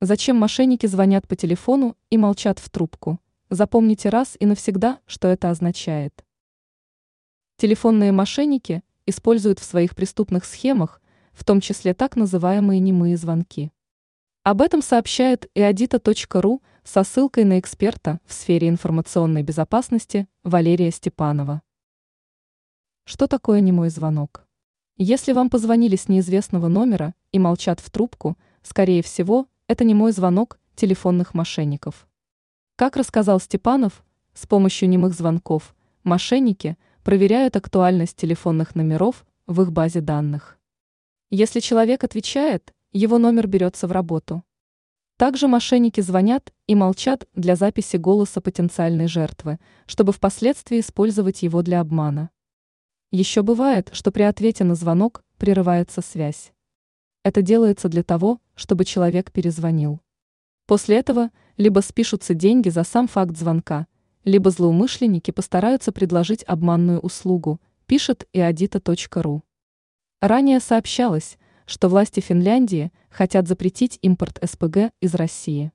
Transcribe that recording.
Зачем мошенники звонят по телефону и молчат в трубку? Запомните раз и навсегда, что это означает. Телефонные мошенники используют в своих преступных схемах, в том числе так называемые немые звонки. Об этом сообщает иодита.ру со ссылкой на эксперта в сфере информационной безопасности Валерия Степанова. Что такое немой звонок? Если вам позвонили с неизвестного номера и молчат в трубку, скорее всего, это не мой звонок телефонных мошенников. Как рассказал Степанов, с помощью немых звонков мошенники проверяют актуальность телефонных номеров в их базе данных. Если человек отвечает, его номер берется в работу. Также мошенники звонят и молчат для записи голоса потенциальной жертвы, чтобы впоследствии использовать его для обмана. Еще бывает, что при ответе на звонок прерывается связь. Это делается для того, чтобы человек перезвонил. После этого либо спишутся деньги за сам факт звонка, либо злоумышленники постараются предложить обманную услугу, пишет иодита.ру. Ранее сообщалось, что власти Финляндии хотят запретить импорт СПГ из России.